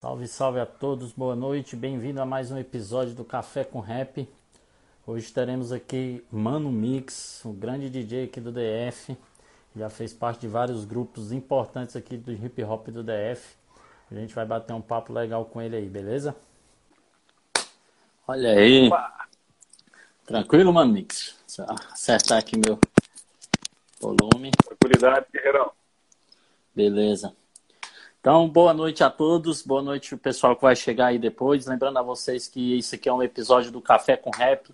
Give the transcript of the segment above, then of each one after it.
Salve, salve a todos, boa noite, bem-vindo a mais um episódio do Café com Rap. Hoje teremos aqui Mano Mix, o grande DJ aqui do DF, já fez parte de vários grupos importantes aqui do hip hop do DF. A gente vai bater um papo legal com ele aí, beleza? Olha aí. Opa. Tranquilo, Mano Mix? Acertar aqui meu volume. Tranquilidade, Guerreirão. Beleza. Então, boa noite a todos, boa noite o pessoal que vai chegar aí depois. Lembrando a vocês que isso aqui é um episódio do Café com Rap,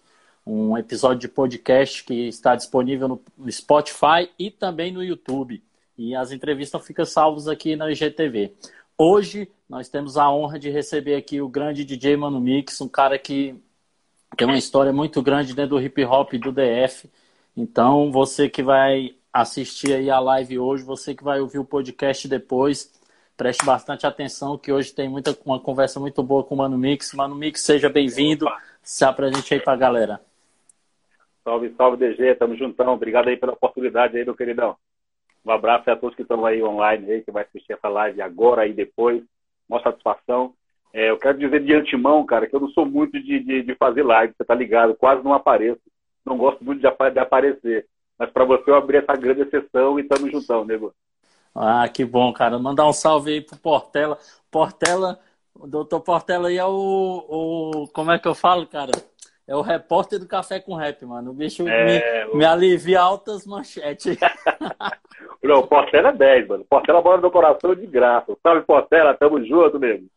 um episódio de podcast que está disponível no Spotify e também no YouTube. E as entrevistas ficam salvas aqui na IGTV. Hoje nós temos a honra de receber aqui o grande DJ Mano Mix, um cara que tem uma história muito grande dentro do hip hop do DF. Então, você que vai assistir aí a live hoje, você que vai ouvir o podcast depois, preste bastante atenção que hoje tem muita, uma conversa muito boa com o Mano Mix. Mano Mix, seja bem-vindo. Se apresente aí pra galera. Salve, salve, DG. Tamo juntão. Obrigado aí pela oportunidade aí, meu queridão. Um abraço a todos que estão aí online, aí, que vai assistir essa live agora e depois. Uma satisfação. É, eu quero dizer de antemão, cara, que eu não sou muito de, de, de fazer live, você tá ligado? Quase não apareço. Não gosto muito de, de aparecer. Mas para você eu abri essa grande exceção e tamo juntão, nego. Ah, que bom, cara. Mandar um salve aí pro Portela. Portela, o doutor Portela aí é o, o. Como é que eu falo, cara? É o repórter do Café com Rap, mano. O bicho é, me, o... me alivia altas manchetes. Não, Portela é 10, mano. Portela mora no coração de graça. Salve, Portela. Tamo junto mesmo.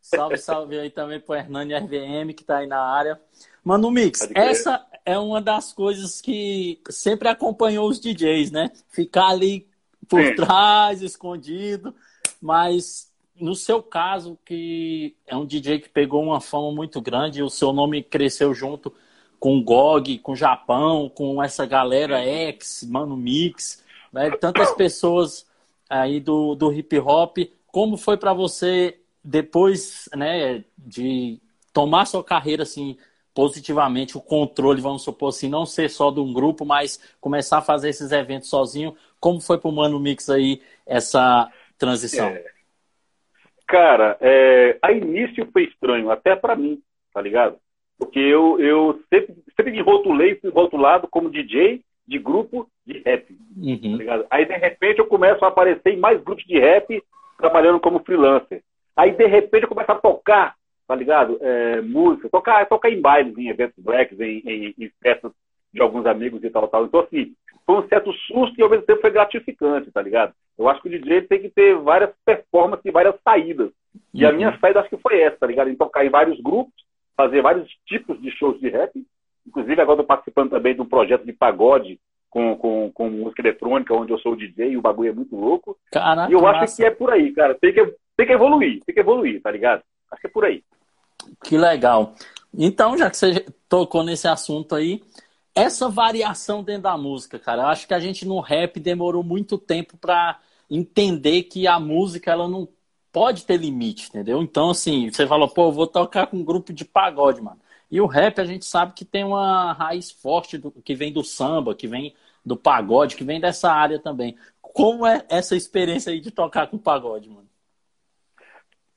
Salve, salve aí também pro Hernani RVM, que tá aí na área. Mano, Mix, essa é uma das coisas que sempre acompanhou os DJs, né? Ficar ali por Sim. trás, escondido. Mas no seu caso, que é um DJ que pegou uma fama muito grande, o seu nome cresceu junto com o GOG, com o Japão, com essa galera X, Mano Mix, né? tantas pessoas aí do, do hip hop. Como foi para você depois, né, de tomar sua carreira assim positivamente, o controle, vamos supor assim, não ser só de um grupo, mas começar a fazer esses eventos sozinho, como foi para o Mano Mix aí essa transição? É. Cara, é, a início foi estranho, até para mim, tá ligado? Porque eu, eu sempre, sempre me rotulei, fui rotulado como DJ de grupo de rap, uhum. tá? Aí, de repente, eu começo a aparecer em mais grupos de rap, trabalhando como freelancer. Aí, de repente, eu começo a tocar, tá ligado? É, música, tocar, tocar em bailes, em eventos blacks, em, em, em festas de alguns amigos e tal, tal. Então, assim, foi um certo susto e ao mesmo tempo foi gratificante, tá ligado? Eu acho que o DJ tem que ter várias performances e várias saídas. E uhum. a minha saída acho que foi essa, tá ligado? Em tocar em vários grupos, fazer vários tipos de shows de rap. Inclusive, agora estou participando também de um projeto de pagode com, com, com música eletrônica, onde eu sou o DJ e o bagulho é muito louco. Caraca, e eu acho que é por aí, cara. Tem que, tem que evoluir, tem que evoluir, tá ligado? Acho que é por aí. Que legal. Então, já que você tocou nesse assunto aí, essa variação dentro da música, cara, eu acho que a gente no rap demorou muito tempo para entender que a música ela não pode ter limite, entendeu? Então, assim, você falou, pô, eu vou tocar com um grupo de pagode, mano. E o rap a gente sabe que tem uma raiz forte do, que vem do samba, que vem do pagode, que vem dessa área também. Como é essa experiência aí de tocar com pagode, mano?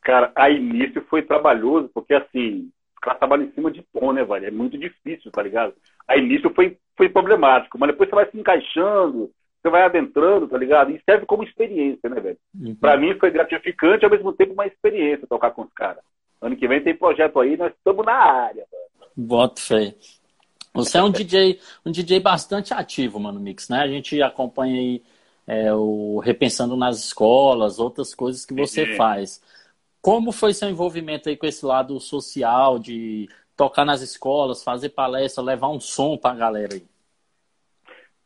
Cara, a início foi trabalhoso, porque assim, os caras trabalham em cima de pão, né, velho? É muito difícil, tá ligado? a início foi, foi problemático, mas depois você vai se encaixando, você vai adentrando, tá ligado? E serve como experiência, né, velho? Uhum. Pra mim foi gratificante, ao mesmo tempo uma experiência tocar com os caras. Ano que vem tem projeto aí, nós estamos na área. Mano. Boto fé. Você é um DJ, um DJ bastante ativo, mano, Mix, né? A gente acompanha aí é, o Repensando nas Escolas, outras coisas que você uhum. faz. Como foi seu envolvimento aí com esse lado social, de tocar nas escolas, fazer palestra, levar um som para a galera aí?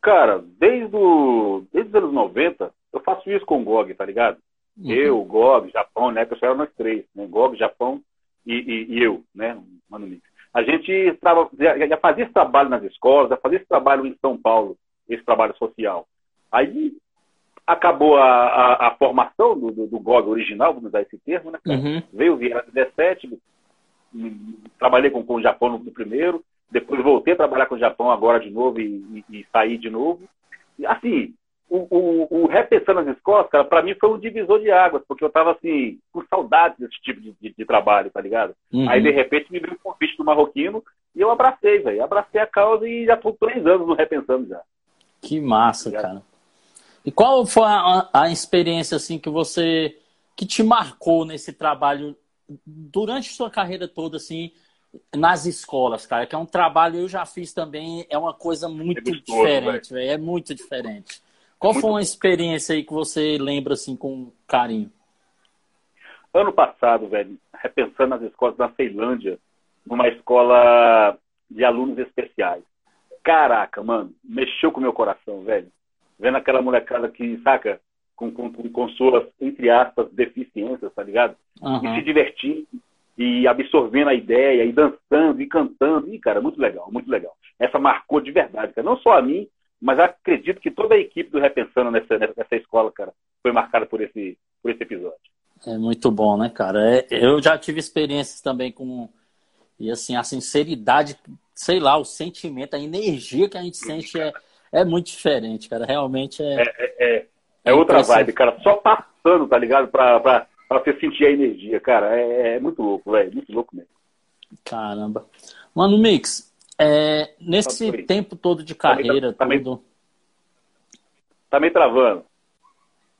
Cara, desde, o, desde os anos 90, eu faço isso com o GOG, tá ligado? Uhum. Eu, GOG, Japão, né? Que eu nós três, né? GOG, Japão e, e, e eu, né? Mano Mix. A gente trava, já, já, fazia esse trabalho nas escolas, já fazia esse trabalho em São Paulo, esse trabalho social. Aí acabou a, a, a formação do, do, do, GOG original, vamos usar esse termo, né? Uhum. Veio o Vieira 17, trabalhei com, com o Japão no, no, primeiro, depois voltei a trabalhar com o Japão agora de novo e, e, e saí de novo. E, assim, o, o, o Repensando nas Escolas, cara, pra mim foi um divisor de águas, porque eu tava, assim, com saudade desse tipo de, de, de trabalho, tá ligado? Uhum. Aí, de repente, me veio o convite do Marroquino e eu abracei, velho. Abracei a causa e já tô três anos no Repensando já. Que massa, tá cara. E qual foi a, a experiência, assim, que você... que te marcou nesse trabalho durante sua carreira toda, assim, nas escolas, cara, que é um trabalho eu já fiz também, é uma coisa muito é gostoso, diferente, véio. é muito diferente. Qual muito... foi uma experiência aí que você lembra assim com carinho? Ano passado, velho, repensando as escolas da Ceilândia, numa escola de alunos especiais. Caraca, mano, mexeu com o meu coração, velho. Vendo aquela molecada que, saca, com, com, com suas, entre aspas, deficiências, tá ligado? Uhum. E se divertindo e absorvendo a ideia e dançando e cantando. E, cara, muito legal, muito legal. Essa marcou de verdade, cara. Não só a mim, mas acredito que toda a equipe do Repensando nessa, nessa escola, cara, foi marcada por esse, por esse episódio. É muito bom, né, cara? É, eu já tive experiências também com. E assim, a sinceridade, sei lá, o sentimento, a energia que a gente sente é, é muito diferente, cara. Realmente é. É, é, é, é outra vibe, cara. Só passando, tá ligado? Pra, pra, pra você sentir a energia, cara. É, é muito louco, velho. Muito louco mesmo. Caramba. Mano, Mix, é, nesse tá tempo todo de carreira, tá, tudo. Tá meio travando.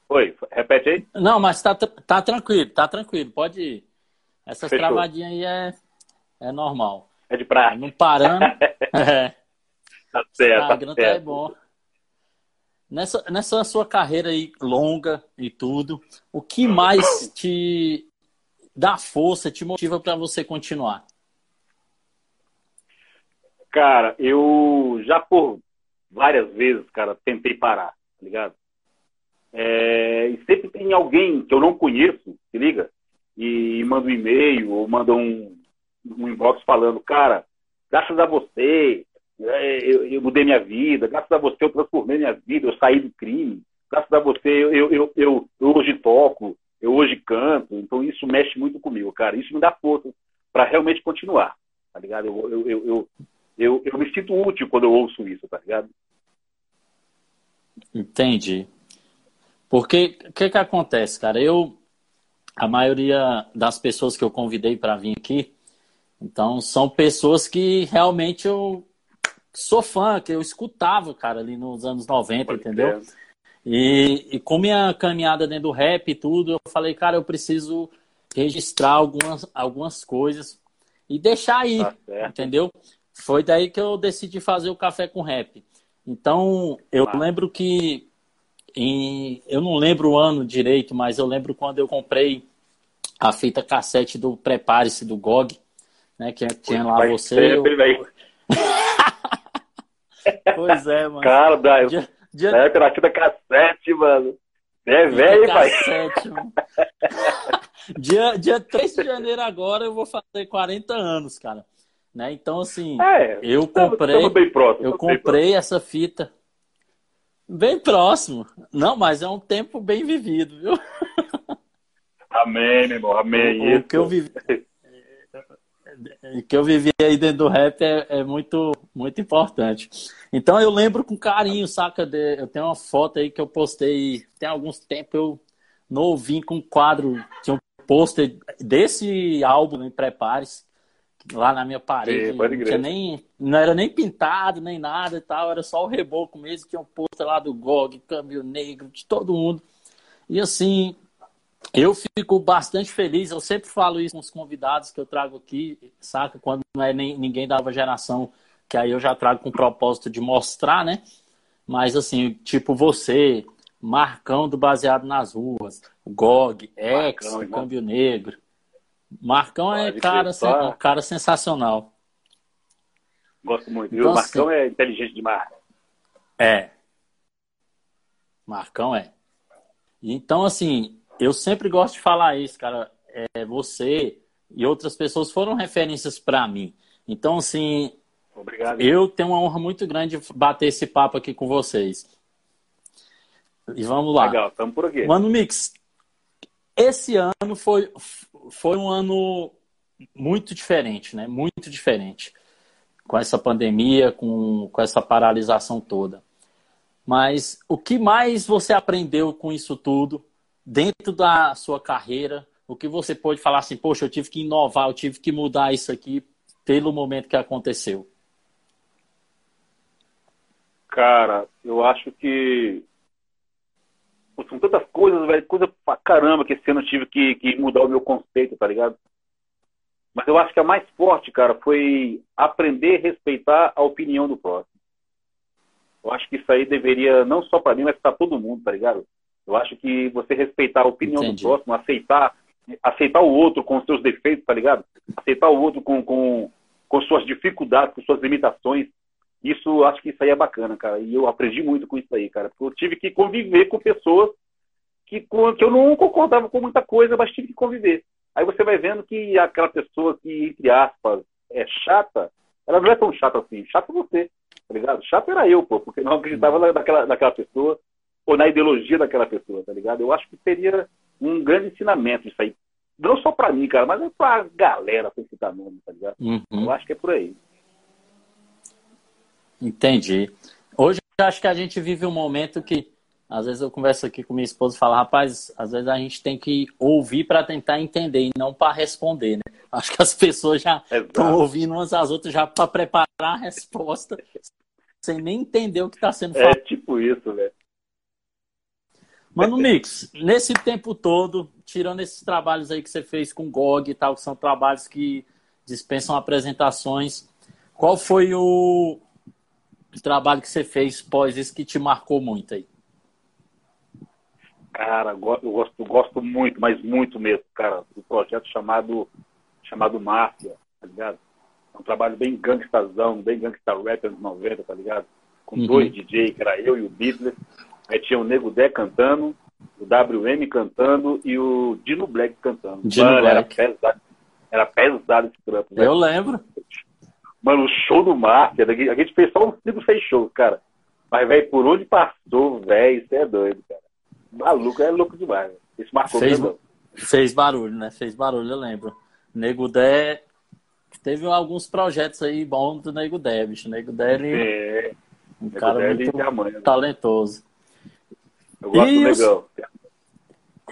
Oi, repete aí. Não, mas tá, tá tranquilo, tá tranquilo. Pode ir. Essas Fechou. travadinhas aí é, é normal. É de praia. Não parando. é. Tá certo. Tá, tá certo. é bom. Nessa, nessa sua carreira aí longa e tudo, o que mais te dá força, te motiva para você continuar? Cara, eu já por várias vezes, cara, tentei parar, tá ligado? É, e sempre tem alguém que eu não conheço, se liga, e manda um e-mail ou manda um, um inbox falando, cara, graças a você, eu, eu, mudei minha vida, graças a você eu transformei minha vida, eu saí do crime, graças a você eu, eu, eu, eu, hoje toco, eu hoje canto, então isso mexe muito comigo, cara, isso me dá força para realmente continuar, tá ligado? Eu, eu, eu, eu, eu, eu me sinto útil quando eu ouço isso, tá ligado? Entendi. Porque o que, que acontece, cara? Eu, a maioria das pessoas que eu convidei para vir aqui, então são pessoas que realmente eu sou fã, que eu escutava, cara, ali nos anos 90, Pode entendeu? E, e com minha caminhada dentro do rap e tudo, eu falei, cara, eu preciso registrar algumas, algumas coisas e deixar aí, tá entendeu? Foi daí que eu decidi fazer o café com rap. Então, eu ah. lembro que em, eu não lembro o ano direito, mas eu lembro quando eu comprei a fita cassete do Prepare-se do GOG, né? Que tinha lá você. Eu... pois é, mano. Cara, Brian. Dia, dia... É, pela fita cassete, mano. É velho, pai. Cassete, mano. dia, dia 3 de janeiro agora eu vou fazer 40 anos, cara. Né? Então, assim, é, eu comprei, bem próximo, eu comprei essa fita bem próximo. Não, mas é um tempo bem vivido, viu? Amém, meu irmão, amém. O, o que eu vivi, que eu vivi aí dentro do rap é, é, muito, muito importante. Então eu lembro com carinho, saca? De, eu tenho uma foto aí que eu postei tem alguns tempos, eu novinho com um quadro, tinha um pôster desse álbum, em Prepare-se lá na minha parede. Sim, não, nem, não era nem pintado, nem nada e tal, era só o reboco mesmo, tinha um pôster lá do GOG, Câmbio Negro, de todo mundo. E assim, eu fico bastante feliz, eu sempre falo isso com os convidados que eu trago aqui, saca? Quando não é nem, ninguém da nova geração, que aí eu já trago com o propósito de mostrar, né? Mas assim, tipo você, Marcão do Baseado nas Ruas, GOG, X, Marcão, do Câmbio Negro. Marcão é cara, só... um cara sensacional. Gosto muito. Então, e o Marcão assim, é inteligente demais. É. Marcão é. Então, assim, eu sempre gosto de falar isso, cara. É, você e outras pessoas foram referências para mim. Então, assim, Obrigado. eu tenho uma honra muito grande de bater esse papo aqui com vocês. E vamos lá. Legal, estamos por aqui. Mano Mix, esse ano foi, foi um ano muito diferente, né? Muito diferente. Com essa pandemia, com, com essa paralisação toda. Mas o que mais você aprendeu com isso tudo dentro da sua carreira? O que você pode falar assim, poxa, eu tive que inovar, eu tive que mudar isso aqui pelo momento que aconteceu? Cara, eu acho que são tantas coisas, velho, coisa pra caramba que esse ano eu tive que, que mudar o meu conceito, tá ligado? Mas eu acho que a mais forte, cara, foi aprender a respeitar a opinião do próximo. Eu acho que isso aí deveria, não só para mim, mas para todo mundo, tá ligado? Eu acho que você respeitar a opinião Entendi. do próximo, aceitar, aceitar o outro com os seus defeitos, tá ligado? Aceitar o outro com, com, com suas dificuldades, com suas limitações. Isso, acho que isso aí é bacana, cara. E eu aprendi muito com isso aí, cara. Porque eu tive que conviver com pessoas que, que eu não concordava com muita coisa, mas tive que conviver. Aí você vai vendo que aquela pessoa que, entre aspas, é chata, ela não é tão chata assim. Chata você tá ligado? Chato era eu, pô, porque não acreditava naquela, naquela pessoa ou na ideologia daquela pessoa, tá ligado? Eu acho que seria um grande ensinamento isso aí. Não só pra mim, cara, mas é pra galera, sem citar nome, tá ligado? Uhum. Eu acho que é por aí. Entendi. Hoje eu acho que a gente vive um momento que às vezes eu converso aqui com minha esposa e falo, rapaz, às vezes a gente tem que ouvir para tentar entender e não para responder, né? Acho que as pessoas já estão ouvindo umas às outras já para preparar a resposta sem nem entender o que está sendo falado. É tipo isso, velho. Mano Mix, nesse tempo todo, tirando esses trabalhos aí que você fez com GOG e tal, que são trabalhos que dispensam apresentações, qual foi o trabalho que você fez pós isso que te marcou muito aí? Cara, eu gosto, gosto muito, mas muito mesmo, cara, do projeto chamado, chamado Máfia, tá ligado? É um trabalho bem gangstazão, bem gangsta rap anos 90, tá ligado? Com uhum. dois DJ, que era eu e o Beatles. Aí tinha o Nego Dé cantando, o WM cantando e o Dino Black cantando. Dino Mano, Black. Era pesado, era pesado esse trampo. Eu lembro. Mano, o show do Máfia, a gente fez só uns 5, 6 shows, cara. Mas, velho, por onde passou, velho, isso é doido, cara. Maluco, é louco demais. Isso marcou fez, fez barulho, né? Fez barulho, eu lembro. Nego Dé teve alguns projetos aí bons do Nego Dé, bicho. Nego Dé, ele... É. Um Nego cara Dé, muito mãe, né? Eu gosto e do Negão.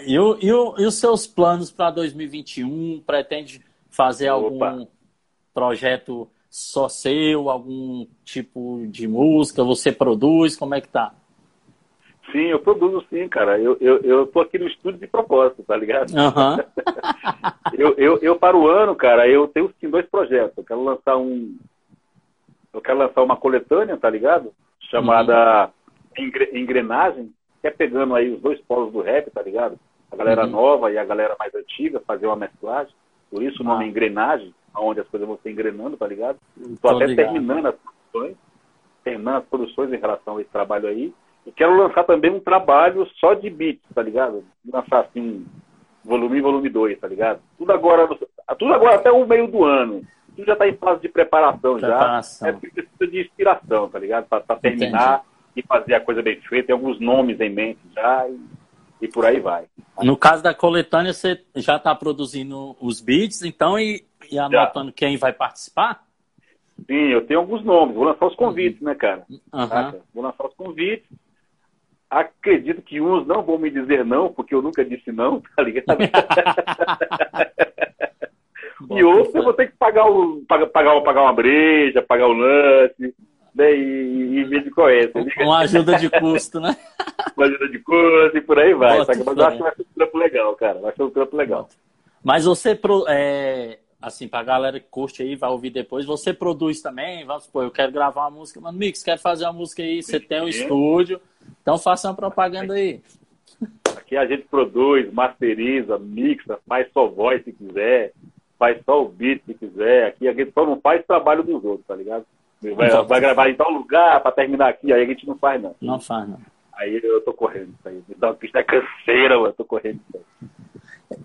E, o, e, o, e os seus planos para 2021? Pretende fazer Opa. algum projeto só seu, algum tipo de música? Você produz? Como é que tá? Sim, eu produzo sim, cara. Eu, eu, eu tô aqui no estúdio de propósito, tá ligado? Uhum. eu, eu, eu, para o ano, cara, eu tenho sim dois projetos. Eu quero lançar um. Eu quero lançar uma coletânea, tá ligado? Chamada uhum. Engrenagem, que é pegando aí os dois polos do rap, tá ligado? A galera uhum. nova e a galera mais antiga, fazer uma mesclagem. Por isso o nome ah. Engrenagem, onde as coisas vão ser engrenando, tá ligado? Tô, Tô até ligado. terminando as produções, terminando as produções em relação a esse trabalho aí. E quero lançar também um trabalho só de beats, tá ligado? Lançar assim, volume volume 2, tá ligado? Tudo agora, tudo agora até o meio do ano. Tudo já tá em fase de preparação, preparação. já. É precisa de inspiração, tá ligado? Pra, pra terminar Entendi. E fazer a coisa bem feita. Tem alguns nomes em mente já e, e por aí vai. No caso da coletânea, você já tá produzindo os beats, então, e, e anotando já. quem vai participar? Sim, eu tenho alguns nomes. Vou lançar os convites, uhum. né, cara? Uhum. Vou lançar os convites Acredito que uns não vão me dizer não, porque eu nunca disse não, tá ligado? e outros eu vou ter que pagar, o, pagar, pagar, pagar uma breja, pagar o lance, né? E, e ver de qual é. Uma ajuda de custo, né? uma ajuda de custo e por aí vai. Mas eu acho que vai ser um trampo legal, cara. Vai ser um trampo legal. Mas você, é, assim, pra galera que curte aí, vai ouvir depois, você produz também, vamos supor, eu quero gravar uma música, mano, Mix, quero fazer uma música aí, você tem um estúdio, então faça uma propaganda aí. Aqui a gente produz, masteriza, mixa, faz só voz se quiser, faz só o beat se quiser. Aqui a gente só não faz trabalho dos outros, tá ligado? Vai, vai gravar em tal lugar para terminar aqui, aí a gente não faz, não. Não faz, não. Aí eu tô correndo isso aí. Então a pista é canseira, mano. Eu tô correndo isso aí.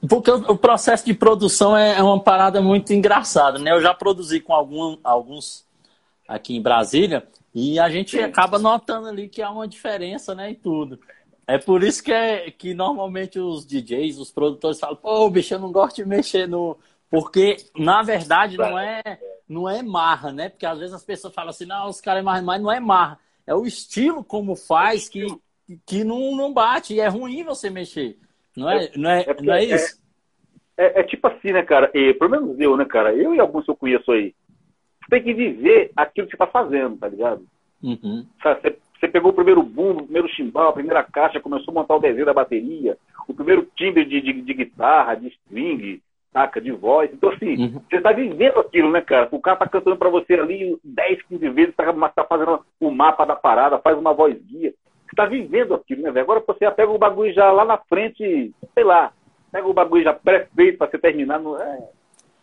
Porque o, processo de produção é, é, uma parada muito engraçada, né? Eu já produzi com algum, alguns aqui em Brasília e a gente Sim. acaba notando ali que há uma diferença, né, e tudo. É por isso que, é, que normalmente os DJs, os produtores falam, pô, bicho, eu não gosto de mexer no. Porque, na verdade, não é, não é marra, né? Porque às vezes as pessoas falam assim, não, os caras é marra, mas não é marra. é o estilo como faz que, que não, não bate. E é ruim você mexer. Não é, não é, é, não é isso? É, é, tipo assim, né, cara? E, pelo menos eu, né, cara? Eu e alguns que eu conheço aí. Você tem que viver aquilo que você tá fazendo, tá ligado? Uhum. Você, você pegou o primeiro bumbo, o primeiro chimbal, a primeira caixa, começou a montar o desenho da bateria, o primeiro timbre de, de, de guitarra, de string, saca, de voz. Então, assim, uhum. você tá vivendo aquilo, né, cara? O cara tá cantando pra você ali 10, 15 vezes, tá, tá fazendo o mapa da parada, faz uma voz guia. Você tá vivendo aquilo, né, velho? Agora você já pega o bagulho já lá na frente, sei lá, pega o bagulho já pré-feito pra você terminar. No... É...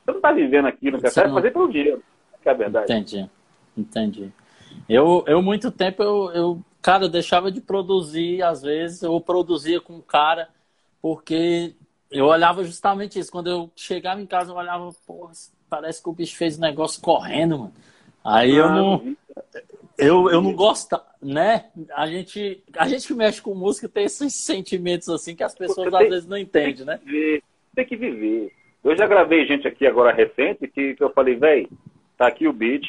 Você não tá vivendo aquilo, cara. Você vai fazer pelo dinheiro, que é a verdade. Entendi, entendi. Eu, eu muito tempo, eu, eu, cara, deixava de produzir, às vezes, eu produzia com o cara, porque eu olhava justamente isso. Quando eu chegava em casa, eu olhava, porra, parece que o bicho fez um negócio correndo, mano. Aí eu não. Eu, eu não gosto, né? A gente, a gente que mexe com música tem esses sentimentos assim que as pessoas tem, às vezes não entendem, né? Viver, tem que viver. Eu já gravei gente aqui agora recente que, que eu falei, velho, tá aqui o beat,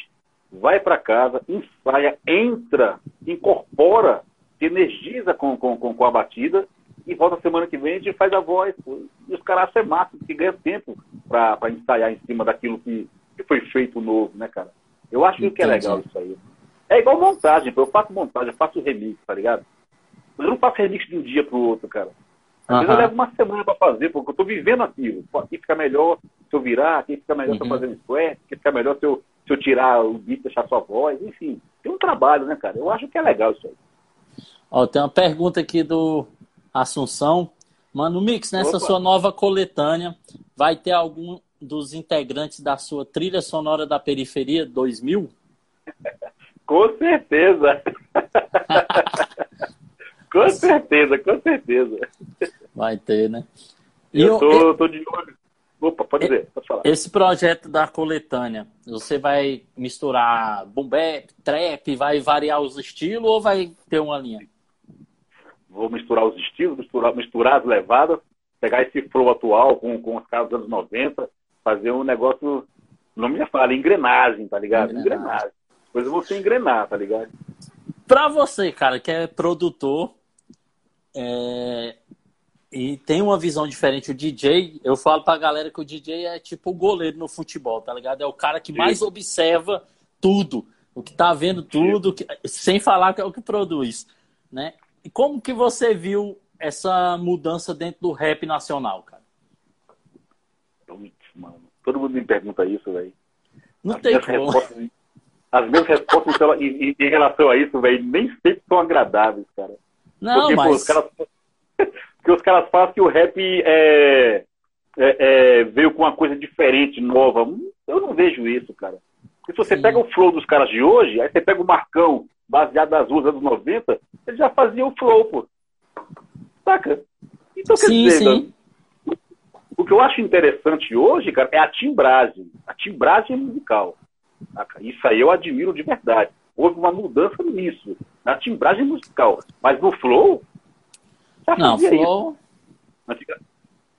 vai para casa, ensaia, entra, incorpora, energiza com, com, com, com a batida e volta semana que vem a gente faz a voz. Pô. E os caras acham massa, porque ganha tempo para ensaiar em cima daquilo que, que foi feito novo, né, cara? Eu acho Entendi. que é legal isso aí. É igual montagem, pô. eu faço montagem, eu faço remix, tá ligado? Mas eu não faço remix de um dia pro outro, cara. Às vezes eu levo uma semana para fazer, porque eu tô vivendo aquilo. Pô, aqui fica melhor se eu virar, aqui fica melhor uhum. se eu uhum. fazer um square, aqui fica melhor se eu, se eu tirar o beat, deixar sua voz, enfim. Tem um trabalho, né, cara? Eu acho que é legal isso aí. Ó, tem uma pergunta aqui do Assunção. Mano, Mix, nessa Opa. sua nova coletânea, vai ter algum dos integrantes da sua trilha sonora da Periferia 2000? com certeza. com certeza, com certeza. Vai ter, né? E eu, tô, eu... tô de olho. Opa, pode dizer, pode falar. Esse projeto da coletânea, você vai misturar boom bap, trap, vai variar os estilos ou vai ter uma linha? Vou misturar os estilos, misturar, misturar as levadas, pegar esse flow atual com, com os caras dos anos 90, fazer um negócio, não me fala, engrenagem, tá ligado? Engrenagem. engrenagem. Depois eu vou ser engrenar, tá ligado? Pra você, cara, que é produtor é... e tem uma visão diferente, o DJ, eu falo pra galera que o DJ é tipo o goleiro no futebol, tá ligado? É o cara que mais observa tudo, o que tá vendo tudo, que... sem falar que é o que produz, né? E como que você viu essa mudança dentro do rap nacional, cara? mano. Todo mundo me pergunta isso, velho. Não as tem como. As minhas respostas em, em, relação a isso, velho, nem sempre são agradáveis, cara. Não, porque, mas... Pô, os caras, porque os caras falam que o rap é, é, é, veio com uma coisa diferente, nova. Eu não vejo isso, cara. se você Sim. pega o flow dos caras de hoje, aí você pega o Marcão, baseado nas ruas dos 90, ele já fazia o flow, pô. Saca? Então, quer sim, dizer, sim. o que eu acho interessante hoje, cara, é a timbragem. A timbragem musical. Saca? Isso aí eu admiro de verdade. Houve uma mudança nisso, na timbragem musical. Mas no flow, já Não, flow... Isso.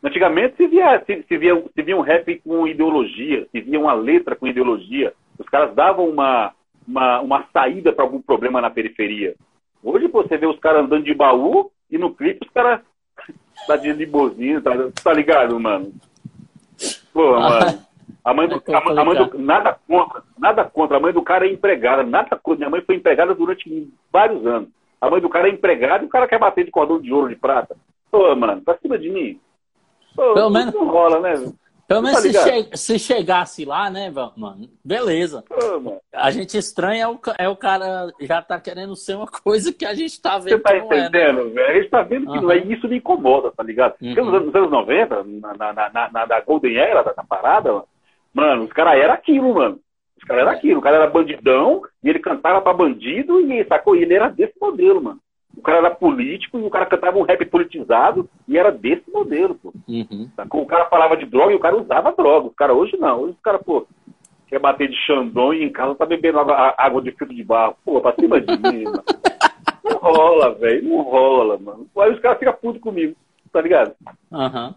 Antigamente se via, se, se, via, se via um rap com ideologia, se via uma letra com ideologia. Os caras davam uma, uma, uma saída para algum problema na periferia. Hoje você vê os caras andando de baú e no clipe os caras tá de limusine, tá, tá ligado, mano? Pô, mano. A mãe, do, a, a mãe do, nada contra, nada contra. A mãe do cara é empregada, nada contra. Minha mãe foi empregada durante vários anos. A mãe do cara é empregada e o cara quer bater de cordão de ouro, de prata. Pô, mano, pra cima de mim. Pô, Pelo menos não rola, né? Pelo menos tá se, che se, chegasse lá, né, mano? Beleza. a gente estranha é o, é o cara já tá querendo ser uma coisa que a gente tá vendo. Você tá entendendo, é, né? velho? A gente tá vendo que uhum. não é isso me incomoda, tá ligado? Uhum. Porque nos anos, nos anos 90, na, na, na, na, Golden Era, da, da parada, mano, os caras eram aquilo, mano. Os caras eram aquilo. O cara era bandidão e ele cantava pra bandido e sacou? E ele era desse modelo, mano. O cara era político e o cara cantava um rap politizado e era desse modelo, pô. Uhum. O cara falava de droga e o cara usava droga. O cara hoje não. Hoje o cara, pô, quer bater de Xandão e em casa tá bebendo água, água de filtro de barro. Pô, pra cima de mim, mano. Não rola, velho. Não rola, mano. Aí os caras ficam putos comigo, tá ligado? Aham.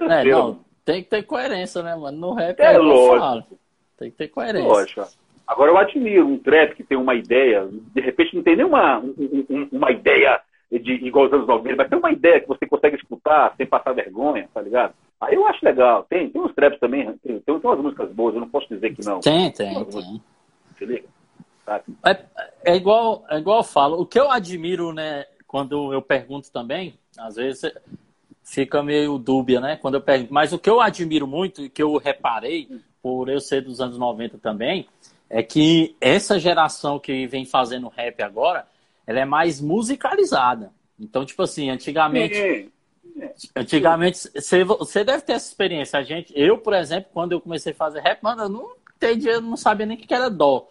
Uhum. É, não, tem que ter coerência, né, mano? No rap é, é lógico. Tem que ter coerência. Lógico. Agora eu admiro um trap que tem uma ideia, de repente não tem nenhuma um, uma ideia de igual os anos 90, mas tem uma ideia que você consegue escutar sem passar vergonha, tá ligado? Aí eu acho legal. Tem, tem uns traps também, tem, tem umas músicas boas, eu não posso dizer que não. Tem, tem, tem. Se liga? É, é, igual, é igual eu falo. O que eu admiro, né, quando eu pergunto também, às vezes fica meio dúbia, né? Quando eu pergunto. Mas o que eu admiro muito e que eu reparei, por eu ser dos anos 90 também, é que essa geração que vem fazendo rap agora, ela é mais musicalizada. Então, tipo assim, antigamente. Antigamente, você, deve ter essa experiência. A gente, eu, por exemplo, quando eu comecei a fazer rap, mano, eu não entendi, eu não sabia nem o que era dó.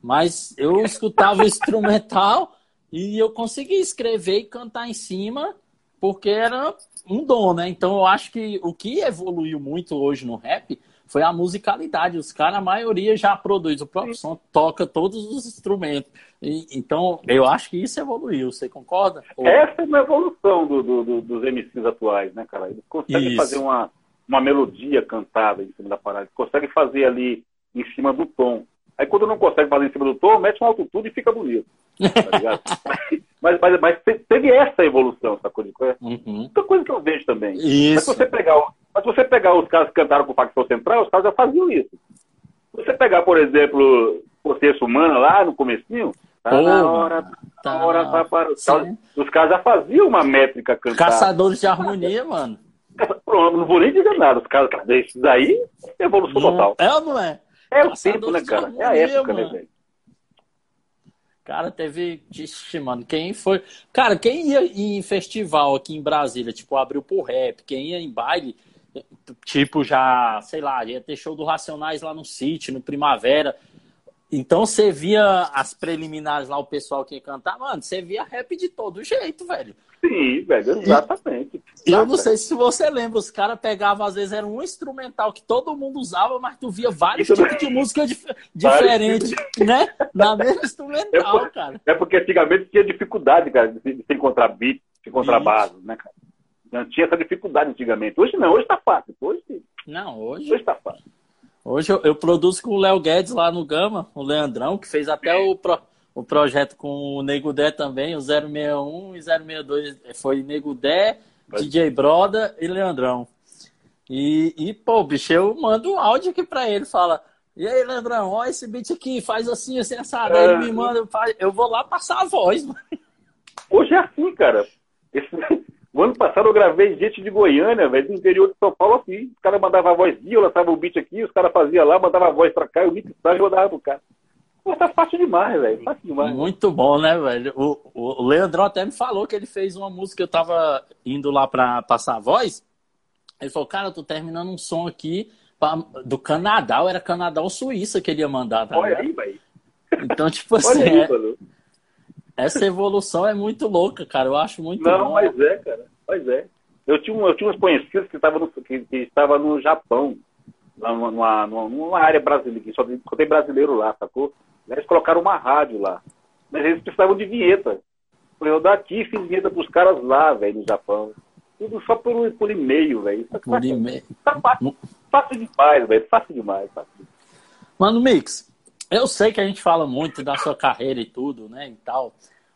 Mas eu escutava o instrumental e eu conseguia escrever e cantar em cima porque era um dom, né? Então eu acho que o que evoluiu muito hoje no rap foi a musicalidade. Os caras, a maioria já produz o próprio som, toca todos os instrumentos. E, então, eu acho que isso evoluiu. Você concorda? Essa é uma evolução do, do, do, dos MCs atuais, né, cara? Eles conseguem isso. fazer uma, uma melodia cantada em cima da parada. Eles conseguem fazer ali em cima do tom. Aí quando não consegue fazer em cima do tom, mete um autotune e fica bonito. Tá ligado? mas, mas, mas, teve essa evolução, essa coisa. Uhum. Coisa que eu vejo também. Isso. Mas se você pegar, mas se você pegar os caras que cantaram com o Facção Central, os caras já faziam isso. Se você pegar, por exemplo, o Terço Humana lá no comecinho, tá na hora, tá na hora tá para os caras, os caras já faziam uma métrica cantada. Caçadores de harmonia, mano. Pronto, não vou nem dizer nada. Os caras, isso daí é evolução não, total. É ou não é? É o tempo, né, cara? É a época, né, mano. né, velho? Cara, teve. Ixi, mano, quem foi. Cara, quem ia em festival aqui em Brasília, tipo, abriu por rap, quem ia em baile, tipo, já, sei lá, ia ter show do Racionais lá no sítio, no Primavera. Então você via as preliminares lá, o pessoal que ia cantar, mano, você via rap de todo jeito, velho. Sim, velho, exatamente. E eu não sei se você lembra, os caras pegavam, às vezes, era um instrumental que todo mundo usava, mas tu via vários Isso tipos de música dif diferente, né? Na mesma instrumental, é por, cara. É porque antigamente tinha dificuldade, cara, de, de se encontrar beat, de encontrar base, né, cara? Não tinha essa dificuldade antigamente. Hoje não, hoje tá fácil. Hoje, não, hoje. Hoje tá fácil. Hoje eu, eu produzo com o Léo Guedes lá no Gama, o Leandrão, que fez até o. Pro o projeto com o Nego Dé também, o 061 e 062 foi Nego Dé, DJ Broda e Leandrão. E, e, pô, bicho, eu mando um áudio aqui pra ele, fala, e aí, Leandrão, ó esse beat aqui, faz assim, assim, essa é... ele me manda, eu vou lá passar a voz, mano. Hoje é assim, cara. Esse... O ano passado eu gravei gente de Goiânia, velho, do interior de São Paulo assim. Os caras mandavam a voz aqui, eu lançava o beat aqui, os caras faziam lá, mandavam a voz pra cá, eu mixava e rodava pro cara. Pô, tá fácil demais, velho. Fácil demais. Muito bom, né, velho? O, o Leandrão até me falou que ele fez uma música, eu tava indo lá pra passar a voz. Ele falou, cara, eu tô terminando um som aqui pra, do Canadá, ou era Canadá ou Suíça que ele ia mandar, tá Olha aí, velho. Então, tipo assim, aí, é, essa evolução é muito louca, cara. Eu acho muito Não, bom. mas é, cara. Pois é. Eu tinha, eu tinha uns conhecidos que estavam no, que, que estava no Japão, numa, numa, numa área brasileira, que só tem brasileiro lá, sacou? Eles colocaram uma rádio lá. Mas eles precisavam de vinheta. Eu daqui fiz vinheta pros caras lá, velho, no Japão. Tudo só por, por e-mail, velho. Por e-mail. Tá fácil, fácil demais, velho. Fácil demais, fácil. Mano, Mix, eu sei que a gente fala muito da sua carreira e tudo, né, e tal.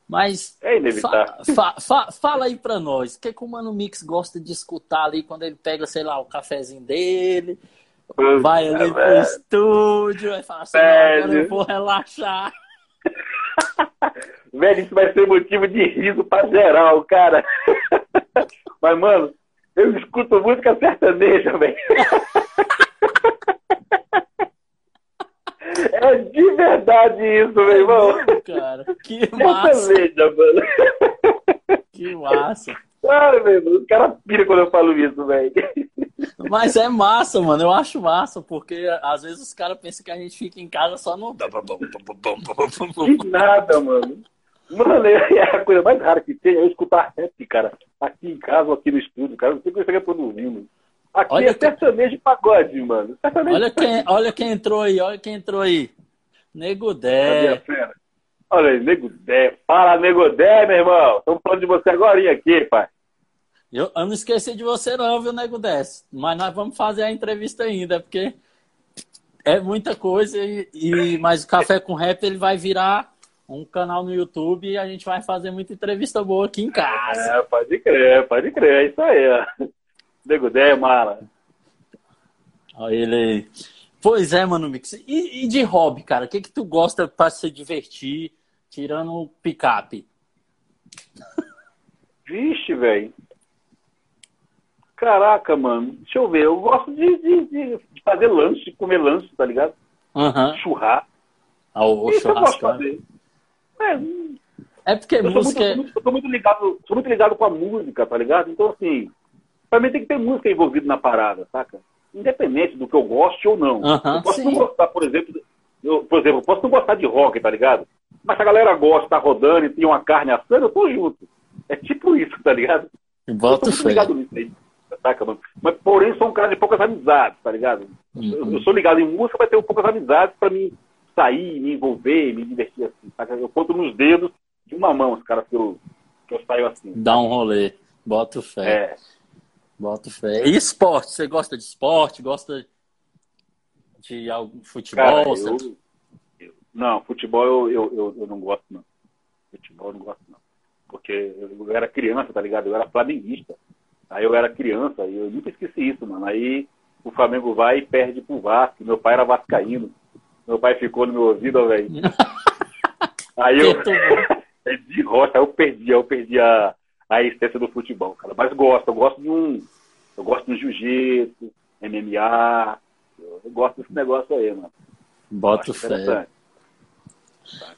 Mas é inevitável. Fa, fa, fa, fala aí pra nós, o que, que o Mano Mix gosta de escutar ali quando ele pega, sei lá, o cafezinho dele, vai ali pro estúdio, vai falar assim, agora eu vou relaxar. velho, isso vai ser motivo de riso pra geral, cara. Mas, mano, eu escuto música sertaneja, velho. É de verdade isso, meu irmão. É cara, que massa. Mano. Que massa. Cara, meu irmão, o cara pira quando eu falo isso, velho. Mas é massa, mano. Eu acho massa, porque às vezes os caras pensam que a gente fica em casa só no. Que nada, mano. Mano, é a coisa mais rara que tem é eu escutar rap, cara. Aqui em casa ou aqui no estúdio, cara. Não sei o que você quer produzindo. Aqui olha é sertanejo de pagode, mano. Sertanejo olha, quem, olha quem entrou aí, olha quem entrou aí. Nego Dé. Olha aí, Nego Dé. Fala, Nego Dé, meu irmão. Estamos falando de você agora aqui, pai. Eu, eu, não esqueci de você não, viu, Nego Desce. Mas nós vamos fazer a entrevista ainda, porque é muita coisa, e, e, mas o Café com Rap ele vai virar um canal no YouTube e a gente vai fazer muita entrevista boa aqui em casa. É, pode crer, pode crer, é isso aí, ó. Nego mala. Olha ele aí. Pois é, mano, Mix. E, e, de hobby, cara? O que que tu gosta para se divertir, tirando o picape? Vixe, velho. Caraca, mano. Deixa eu ver. Eu gosto de, de, de fazer lanche, de comer lanche, tá ligado? Uhum. Churrar. Ah, o Isso churrasco. Eu gosto de fazer. É, é porque eu música. Sou muito, sou muito, ligado, sou muito ligado com a música, tá ligado? Então, assim, pra mim tem que ter música envolvida na parada, saca? Independente do que eu goste ou não. Uhum, eu posso sim. não gostar, por exemplo, eu, por exemplo, eu posso não gostar de rock, tá ligado? Mas se a galera gosta, tá rodando e tem uma carne assando, eu tô junto. É tipo isso, tá ligado? Bota eu ligado nisso aí, saca, mano? Mas, porém, sou um cara de poucas amizades, tá ligado? Uhum. Eu, eu, sou ligado em música, mas tenho poucas amizades pra mim sair, me envolver, me divertir assim, saca? Eu conto nos dedos de uma mão os caras que eu, que eu saio assim. Dá um rolê. Bota fé. É. Bota fé. E esporte? Você gosta de esporte? Gosta de algum futebol? Cara, você... eu, eu, não, futebol eu, eu, eu, não gosto, não. Futebol eu não gosto, não. Porque eu era criança, tá ligado? Eu era flamenguista. Aí eu era criança e eu nunca esqueci isso, mano. Aí o Flamengo vai e perde pro Vasco. Meu pai era vascaíno. Meu pai ficou no meu ouvido, velho. Aí eu. de rocha, aí eu perdi, eu perdi a, a essência do futebol, cara. Mas gosto, eu gosto de um. Eu gosto de um jiu-jitsu, MMA. Eu, gosto desse negócio aí, mano. Bota fé.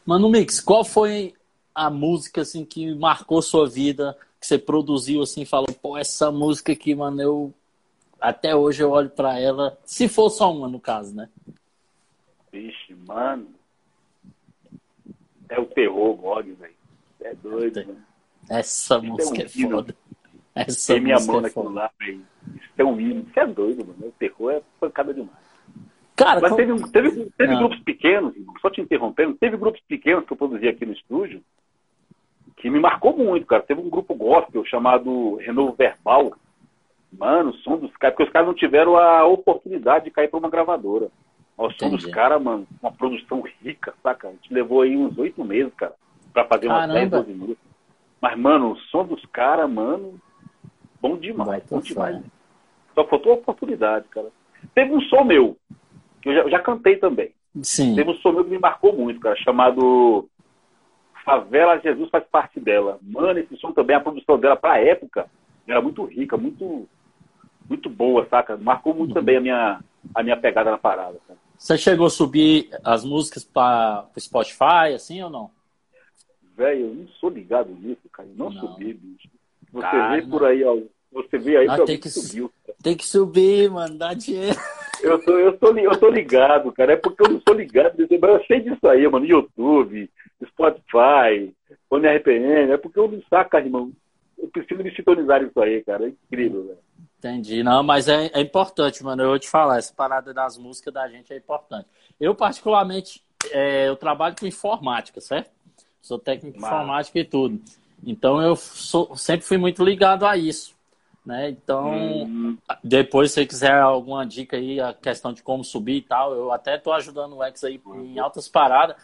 Mano, Mix, qual foi a música assim que marcou sua vida, que você produziu assim, falou, pô, essa música aqui, mano, eu até hoje eu olho para ela, se for só uma no caso, né? Vixe, mano. É o terror, God, velho. É doido, Tem. mano. Essa Isso música é, um é foda. Essa Tem minha mão é naquilo lá, velho. Isso é um hino. Isso é doido, mano. O terror é pancada demais. Cara, Mas como... teve, teve, teve grupos pequenos, só te interrompendo, teve grupos pequenos que eu produzi aqui no estúdio que me marcou muito, cara. Teve um grupo gospel chamado Renovo Verbal. Mano, o som dos caras, porque os caras não tiveram a oportunidade de cair para uma gravadora. O som dos caras, mano, uma produção rica, saca? A gente levou aí uns oito meses, cara, pra fazer umas Caramba. 10, 12 músicas. Mas, mano, o som dos caras, mano, bom demais, bom demais. Só faltou a oportunidade, cara. Teve um som meu, que eu já, eu já cantei também. Sim. Teve um som meu que me marcou muito, cara, chamado Favela Jesus faz parte dela. Mano, esse som também, a produção dela pra época, era muito rica, muito muito boa, saca? Marcou muito uhum. também a minha, a minha pegada na parada. Cara. Você chegou a subir as músicas para o Spotify, assim ou não? Velho, eu não sou ligado nisso, cara. Eu não, não. subi, bicho. Você Cara, vê por aí, ó. Você vê aí que tem alguém que, subiu. cara. tem que subir, mano, dá dinheiro. Eu tô, eu, tô, eu tô ligado, cara. É porque eu não sou ligado. eu sei disso aí, mano. YouTube, Spotify, ONRPN. É porque eu não saco, irmão. Eu preciso me sintonizar isso aí, cara. É incrível, velho. Entendi. Não, mas é, é importante, mano. Eu vou te falar, essa parada das músicas da gente é importante. Eu, particularmente, é, eu trabalho com informática, certo? Sou técnico de Massa. informática e tudo. Então, eu sou- sempre fui muito ligado a isso. Né? Então, Hum, depois, se você quiser alguma dica aí, a questão de como subir e tal, eu até tô ajudando o X aí em altas paradas.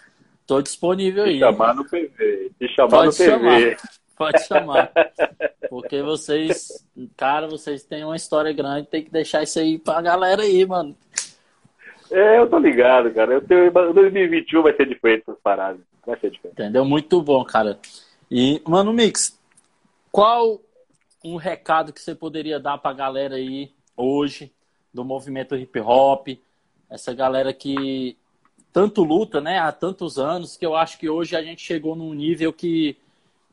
Tô disponível te aí. chamar no PV. Te chamar Pode no PV. chamar. Pode chamar. Porque vocês, cara, vocês têm uma história grande, tem que deixar isso aí pra galera aí, mano. É, eu tô ligado, cara. Eu tenho, 2021 vai ser diferente essas paradas. Vai ser diferente. Entendeu? Muito bom, cara. E, mano, Mix, qual um recado que você poderia dar pra galera aí hoje do movimento hip hop? Essa galera que tanto luta, né, há tantos anos, que eu acho que hoje a gente chegou num nível que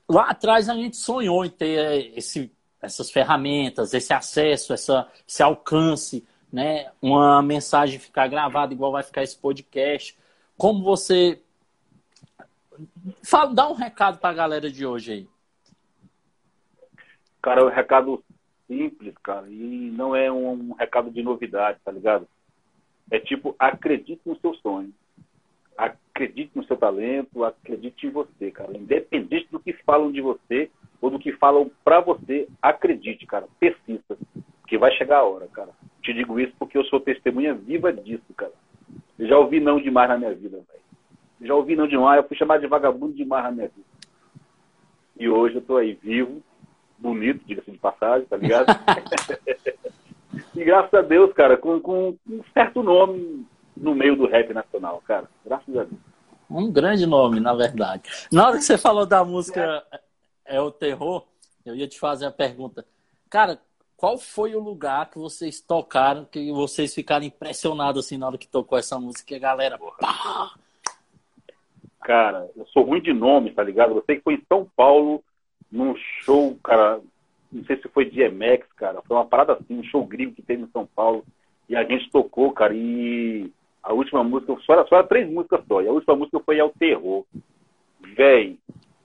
lá atrás a gente sonhou em ter esse, essas ferramentas, esse acesso, essa, esse alcance, né? Uma mensagem ficar gravada igual vai ficar esse podcast. Como você fala, dá um recado para a galera de hoje aí. Cara, é um recado simples, cara, e não é um, um recado de novidade, tá ligado? É tipo, acredite no seu sonho. Acredite no seu talento, acredite em você, cara. Independente do que falam de você ou do que falam pra você, acredite, cara. Persista, que vai chegar a hora, cara. Te digo isso porque eu sou testemunha viva disso, cara. Eu já ouvi não demais na minha vida, velho. Já ouvi não demais, eu fui chamado de vagabundo demais na minha vida. E hoje eu tô aí vivo, bonito, diga-se de passagem, tá ligado? e graças a Deus, cara, com, com um certo nome no meio do rap nacional, cara. Graças a Deus. Um grande nome, na verdade. Na hora que você falou da música É, é o Terror, eu ia te fazer a pergunta. Cara, qual foi o lugar que vocês tocaram, que vocês ficaram impressionados assim na hora que tocou essa música e a galera. Pá! Cara, eu sou ruim de nome, tá ligado? Eu sei que foi em São Paulo, num show, cara, não sei se foi DMX, cara, foi uma parada assim, um show gringo que teve em São Paulo, e a gente tocou, cara, e a última música, só era, só era três músicas só, e a última música foi ao terror. Véi,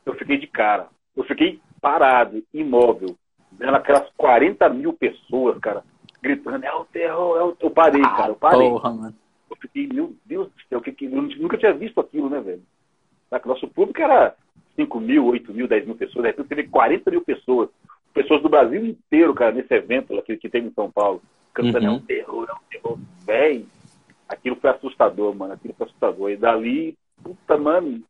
eu fiquei de cara, eu fiquei parado, imóvel, vendo aquelas 40 mil pessoas, cara, gritando, é o terror, é o... Eu parei, cara, eu parei. Porra, mano. Eu fiquei, meu Deus do céu, eu nunca tinha visto aquilo, né, velho? Nosso público era 5 mil, 8 mil, 10 mil pessoas, de repente teve 40 mil pessoas, pessoas do Brasil inteiro, cara, nesse evento lá, que, teve em São Paulo, cantando, uhum. é um terror, é um terror, velho. Aquilo foi assustador, mano, aquilo foi assustador. E dali, puta, mano,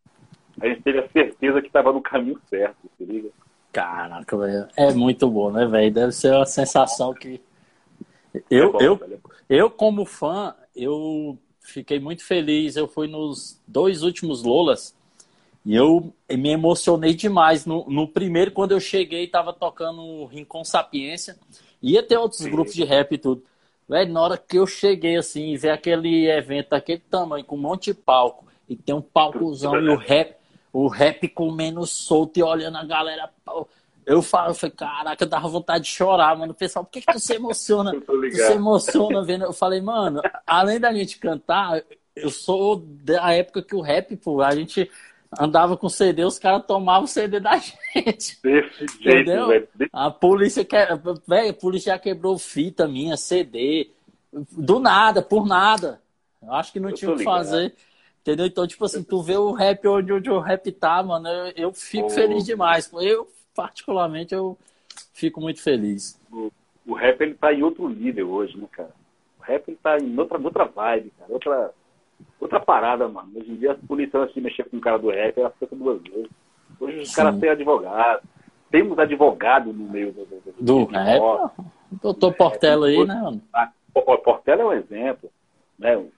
a gente teve a certeza que estava no caminho certo, se liga? Caraca, velho. É muito bom, né, velho? Deve ser uma sensação que. Eu, é bom, eu, eu, como fã, eu fiquei muito feliz. Eu fui nos dois últimos Lolas e eu me emocionei demais. No, no primeiro, quando eu cheguei, tava tocando Rincon Sapiência. Ia ter outros Sim. grupos de rap e tudo. Velho, na hora que eu cheguei assim, ver aquele evento daquele tamanho, com um monte de palco, e tem um palcozão e o rap, o rap comendo solto e olhando a galera. Eu falo, eu falei, caraca, dava vontade de chorar, mano. O pessoal, por que, que tu se emociona? tu se emociona vendo? Eu falei, mano, além da gente cantar, eu sou da época que o rap, pô, a gente andava com CD, os caras tomavam o CD da gente. Desse jeito, velho. A polícia, que... velho, a polícia já quebrou fita minha, CD. Do nada, por nada. Eu acho que não eu tinha o que fazer. Entendeu? Então, tipo assim, tu vê o rap onde, onde o rap tá, mano, eu, eu fico oh. feliz demais. Eu, particularmente, eu fico muito feliz. O, o rap, ele tá em outro nível hoje, né, cara? O rap, ele tá em outra, outra vibe, cara. Outra outra parada, mano. Hoje em dia, as polícias assim, mexer com o cara do rap, ela fica duas vezes. Hoje os caras têm advogado. Temos advogado no meio do, do, do, do rap. O doutor Portela aí, né, mano? O Portela é um exemplo, né? Um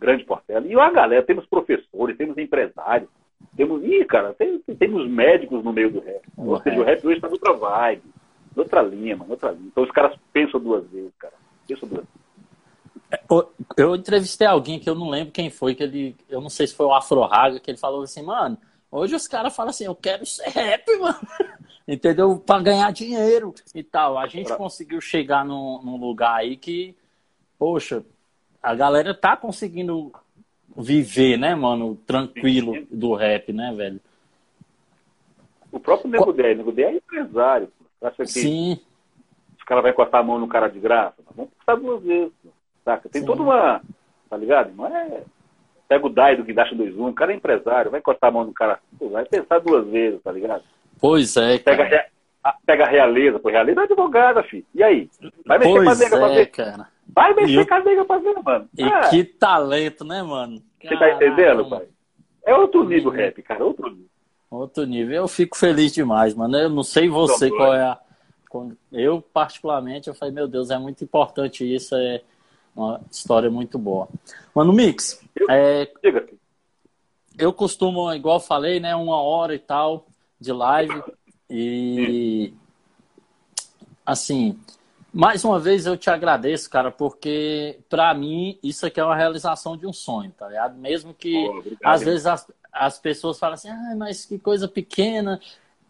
grande Portela. E a galera, temos professores, temos empresários, temos. Ih, cara, tem, temos médicos no meio do rap. O Ou seja, o rap hoje está noutra vibe, noutra linha, mano, noutra linha. Então os caras pensam duas vezes, cara. Pensam duas vezes. Eu entrevistei alguém que eu não lembro quem foi, que ele. Eu não sei se foi o Afro Raga, que ele falou assim, mano, hoje os caras falam assim, eu quero ser rap, mano. Entendeu? Pra ganhar dinheiro e tal. A gente conseguiu chegar num, num lugar aí que, poxa, a galera tá conseguindo viver, né, mano, tranquilo do rap, né, velho? O próprio Nego 10, Nego 10 é empresário. Acha que Sim. os caras vão encostar a mão no cara de graça? Vamos pensar duas vezes. Saca? Tem Sim. toda uma. Tá ligado? Não é. Pega o DAI do Guindaste 21, o cara é empresário, vai cortar a mão do cara. Pô, vai pensar duas vezes, tá ligado? Pois é. Cara. Pega, a, pega a realeza, pô, realeza é advogada, filho. E aí? Vai mexer pois com a nega é, pra ver? Cara. Vai mexer eu... com a nega pra ver, mano. E ah. que talento, né, mano? Você tá entendendo, pai? É outro nível rap, cara, outro nível. Outro nível. Eu fico feliz demais, mano. Eu não sei você qual é a. Eu, particularmente, eu falei, meu Deus, é muito importante isso. É uma história muito boa. Mano, Mix, é, eu costumo, igual falei, né, uma hora e tal de live e assim, mais uma vez eu te agradeço, cara, porque para mim isso aqui é uma realização de um sonho, tá ligado? Mesmo que oh, às vezes as, as pessoas falam assim, ah, mas que coisa pequena.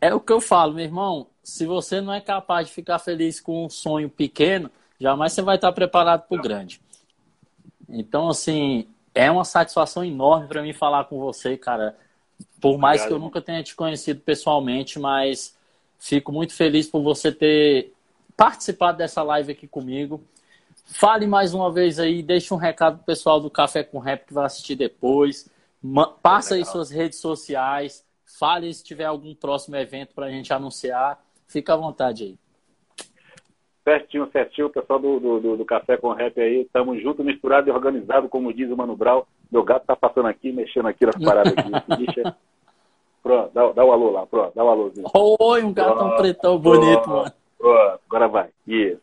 É o que eu falo, meu irmão. Se você não é capaz de ficar feliz com um sonho pequeno, jamais você vai estar preparado para o grande. Então, assim, é uma satisfação enorme para mim falar com você, cara. Por mais Obrigado. que eu nunca tenha te conhecido pessoalmente, mas fico muito feliz por você ter participado dessa live aqui comigo. Fale mais uma vez aí, deixe um recado pro pessoal do Café com Rap que vai assistir depois. Passa aí suas redes sociais. Fale se tiver algum próximo evento para a gente anunciar. Fica à vontade aí. Certinho, certinho, pessoal do, do, do, Café com Rap aí, tamo junto, misturado e organizado, como diz o Mano Brau. Meu gato tá passando aqui, mexendo aqui nas paradas aqui. Pronto, dá, dá o um alô lá, pronto, dá o um alôzinho. Oi, um gatão pronto, pretão bonito, mano. Pronto, agora vai. Isso.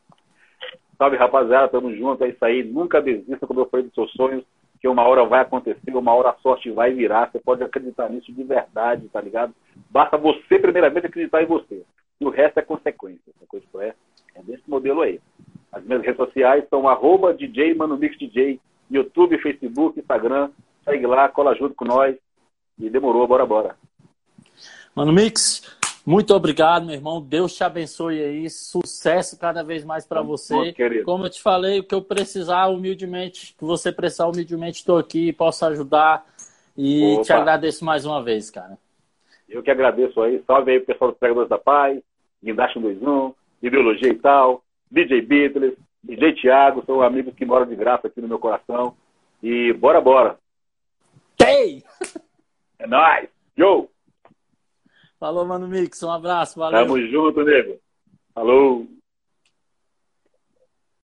Salve, rapaziada, tamo junto, é isso aí. Nunca desista, como eu falei dos seus sonhos, que uma hora vai acontecer, uma hora a sorte vai virar. Você pode acreditar nisso de verdade, tá ligado? Basta você, primeiramente, acreditar em você. E o resto é consequência. Essa coisa é é desse modelo aí. As minhas redes sociais são arroba DJ Manumix DJ, YouTube, Facebook, Instagram. Segue lá, cola junto com nós. E demorou, bora, bora. Mano Mix, muito obrigado, meu irmão. Deus te abençoe aí. Sucesso cada vez mais para você. Muito, Como eu te falei, o que eu precisar, humildemente, que você precisar, humildemente, estou aqui, posso ajudar. E Opa. te agradeço mais uma vez, cara. Eu que agradeço aí. Salve aí pro pessoal dos Pregadores da Paz, Guindaste 21, Ideologia e tal, DJ Beatles, DJ Thiago, são amigos que moram de graça aqui no meu coração. E bora, bora. Tem! É nóis! Yo! Falou, Mano Mix. Um abraço, valeu. Tamo junto, nego. Falou!